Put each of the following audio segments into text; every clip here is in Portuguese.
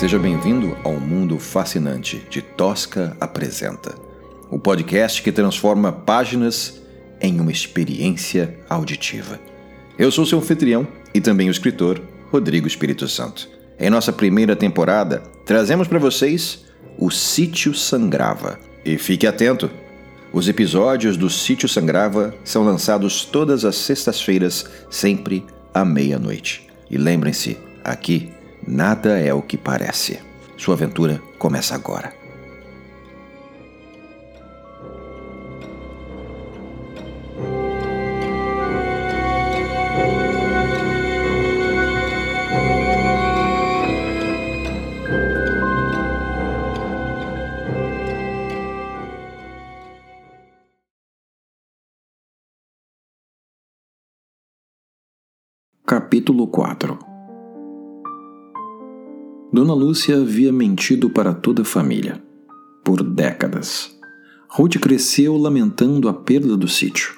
Seja bem-vindo ao mundo fascinante de Tosca Apresenta, o podcast que transforma páginas em uma experiência auditiva. Eu sou seu anfitrião e também o escritor Rodrigo Espírito Santo. Em nossa primeira temporada, trazemos para vocês o Sítio Sangrava. E fique atento! Os episódios do Sítio Sangrava são lançados todas as sextas-feiras, sempre à meia-noite. E lembrem-se, aqui nada é o que parece. Sua aventura começa agora. Capítulo 4 Dona Lúcia havia mentido para toda a família. Por décadas. Ruth cresceu lamentando a perda do sítio.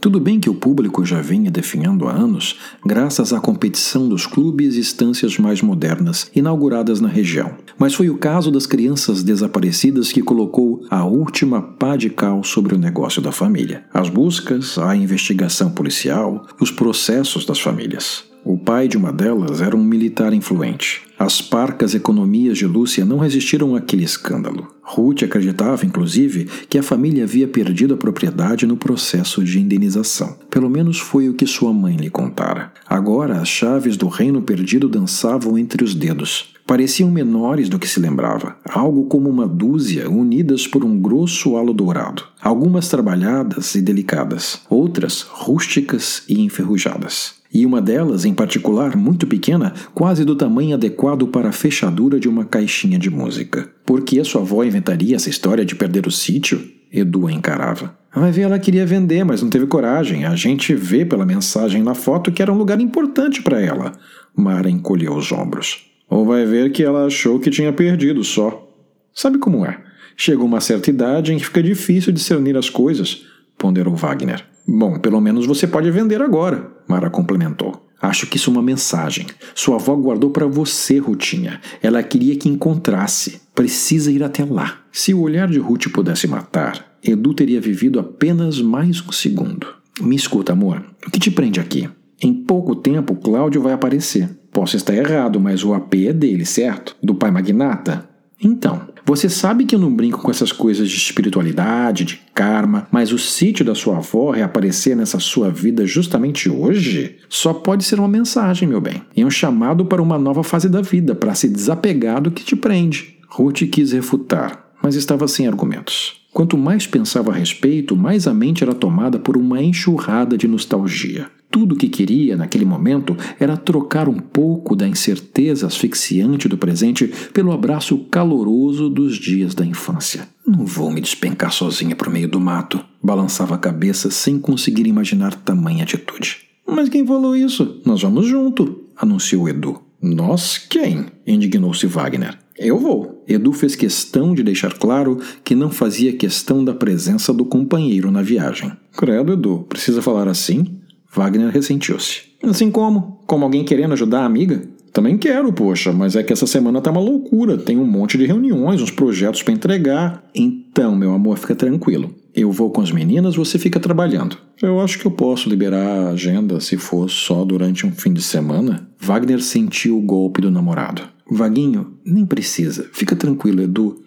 Tudo bem que o público já vinha definhando há anos, graças à competição dos clubes e estâncias mais modernas inauguradas na região. Mas foi o caso das crianças desaparecidas que colocou a última pá de cal sobre o negócio da família. As buscas, a investigação policial, os processos das famílias. O pai de uma delas era um militar influente. As parcas economias de Lúcia não resistiram àquele escândalo. Ruth acreditava, inclusive, que a família havia perdido a propriedade no processo de indenização. Pelo menos foi o que sua mãe lhe contara. Agora, as chaves do reino perdido dançavam entre os dedos. Pareciam menores do que se lembrava, algo como uma dúzia unidas por um grosso halo dourado. Algumas trabalhadas e delicadas, outras rústicas e enferrujadas e uma delas, em particular, muito pequena, quase do tamanho adequado para a fechadura de uma caixinha de música. Por que a sua avó inventaria essa história de perder o sítio? Edu a encarava. Vai ver, ela queria vender, mas não teve coragem. A gente vê pela mensagem na foto que era um lugar importante para ela. Mara encolheu os ombros. Ou vai ver que ela achou que tinha perdido só. Sabe como é? Chega uma certa idade em que fica difícil discernir as coisas, ponderou Wagner. Bom, pelo menos você pode vender agora, Mara complementou. Acho que isso é uma mensagem. Sua avó guardou para você, Rutinha. Ela queria que encontrasse. Precisa ir até lá. Se o olhar de Ruth pudesse matar, Edu teria vivido apenas mais um segundo. Me escuta, amor. O que te prende aqui? Em pouco tempo, Cláudio vai aparecer. Posso estar errado, mas o AP é dele, certo? Do pai magnata? Então, você sabe que eu não brinco com essas coisas de espiritualidade, de karma, mas o sítio da sua avó reaparecer nessa sua vida justamente hoje só pode ser uma mensagem, meu bem. E um chamado para uma nova fase da vida, para se desapegar do que te prende. Ruth quis refutar, mas estava sem argumentos. Quanto mais pensava a respeito, mais a mente era tomada por uma enxurrada de nostalgia. Tudo o que queria naquele momento era trocar um pouco da incerteza asfixiante do presente pelo abraço caloroso dos dias da infância. Não vou me despencar sozinha para o meio do mato, balançava a cabeça sem conseguir imaginar tamanha atitude. Mas quem falou isso? Nós vamos junto, anunciou Edu. Nós quem? indignou-se Wagner. Eu vou. Edu fez questão de deixar claro que não fazia questão da presença do companheiro na viagem. Credo, Edu, precisa falar assim? Wagner ressentiu-se. Assim como? Como alguém querendo ajudar a amiga? Também quero, poxa, mas é que essa semana tá uma loucura. Tem um monte de reuniões, uns projetos para entregar. Então, meu amor, fica tranquilo. Eu vou com as meninas, você fica trabalhando. Eu acho que eu posso liberar a agenda se for só durante um fim de semana. Wagner sentiu o golpe do namorado. Vaguinho, nem precisa. Fica tranquilo, Edu.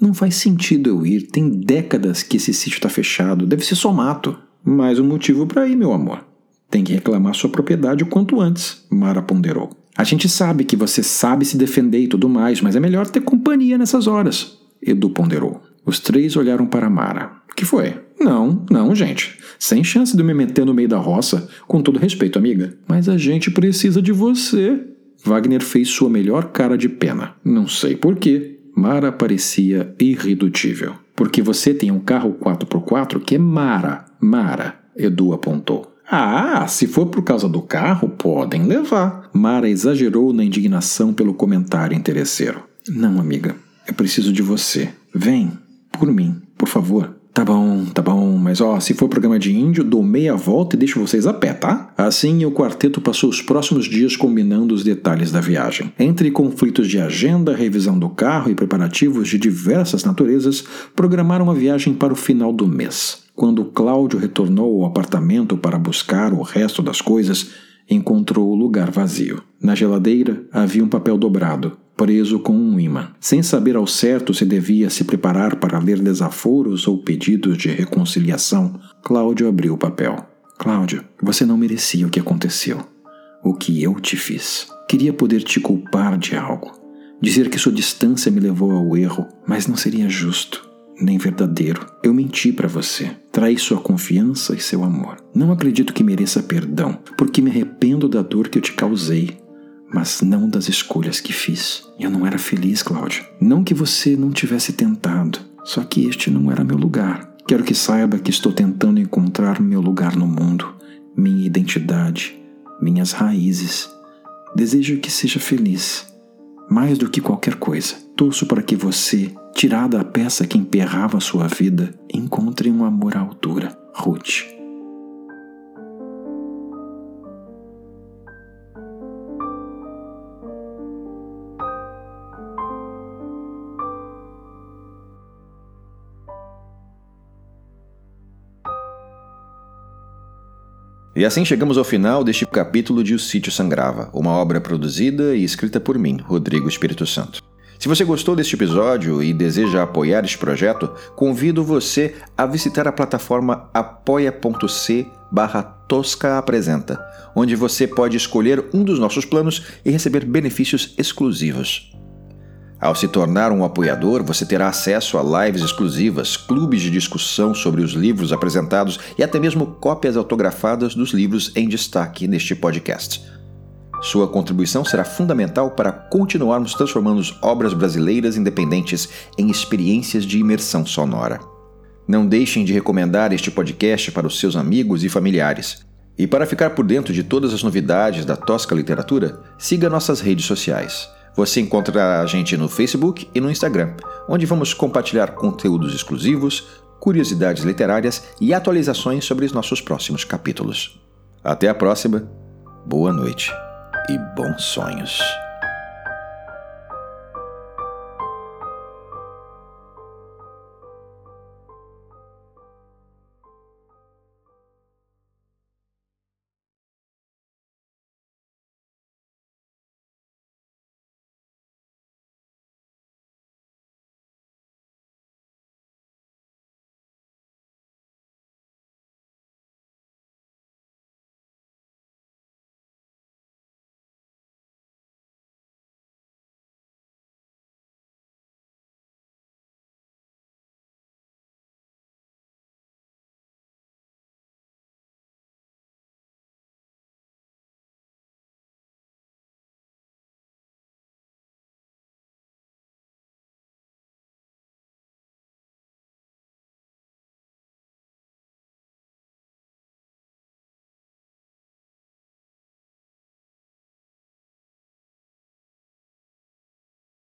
Não faz sentido eu ir. Tem décadas que esse sítio está fechado. Deve ser só mato. Mais um motivo para ir, meu amor. Tem que reclamar sua propriedade o quanto antes, Mara ponderou. A gente sabe que você sabe se defender e tudo mais, mas é melhor ter companhia nessas horas, Edu ponderou. Os três olharam para Mara. O que foi? Não, não, gente. Sem chance de me meter no meio da roça. Com todo respeito, amiga. Mas a gente precisa de você. Wagner fez sua melhor cara de pena. Não sei porquê. Mara parecia irredutível. Porque você tem um carro 4x4 que é Mara. Mara, Edu apontou. Ah, se for por causa do carro, podem levar. Mara exagerou na indignação pelo comentário interesseiro. Não, amiga, eu preciso de você. Vem, por mim, por favor. Tá bom, tá bom, mas ó, se for programa de índio, dou meia volta e deixo vocês a pé, tá? Assim, o quarteto passou os próximos dias combinando os detalhes da viagem. Entre conflitos de agenda, revisão do carro e preparativos de diversas naturezas, programaram uma viagem para o final do mês. Quando Cláudio retornou ao apartamento para buscar o resto das coisas, encontrou o lugar vazio. Na geladeira havia um papel dobrado, preso com um imã. Sem saber ao certo se devia se preparar para ler desaforos ou pedidos de reconciliação, Cláudio abriu o papel. Cláudio, você não merecia o que aconteceu. O que eu te fiz. Queria poder te culpar de algo. Dizer que sua distância me levou ao erro, mas não seria justo nem verdadeiro. Eu menti para você, traí sua confiança e seu amor. Não acredito que mereça perdão, porque me arrependo da dor que eu te causei, mas não das escolhas que fiz. Eu não era feliz, Cláudio. Não que você não tivesse tentado, só que este não era meu lugar. Quero que saiba que estou tentando encontrar meu lugar no mundo, minha identidade, minhas raízes. Desejo que seja feliz, mais do que qualquer coisa. Torço para que você tirada a peça que emperrava sua vida, encontre um amor à altura. Ruth. E assim chegamos ao final deste capítulo de O Sítio Sangrava, uma obra produzida e escrita por mim, Rodrigo Espírito Santo. Se você gostou deste episódio e deseja apoiar este projeto, convido você a visitar a plataforma apoia.c barra Tosca Apresenta, onde você pode escolher um dos nossos planos e receber benefícios exclusivos. Ao se tornar um apoiador, você terá acesso a lives exclusivas, clubes de discussão sobre os livros apresentados e até mesmo cópias autografadas dos livros em destaque neste podcast. Sua contribuição será fundamental para continuarmos transformando obras brasileiras independentes em experiências de imersão sonora. Não deixem de recomendar este podcast para os seus amigos e familiares. E para ficar por dentro de todas as novidades da Tosca Literatura, siga nossas redes sociais. Você encontrará a gente no Facebook e no Instagram, onde vamos compartilhar conteúdos exclusivos, curiosidades literárias e atualizações sobre os nossos próximos capítulos. Até a próxima. Boa noite e bons sonhos.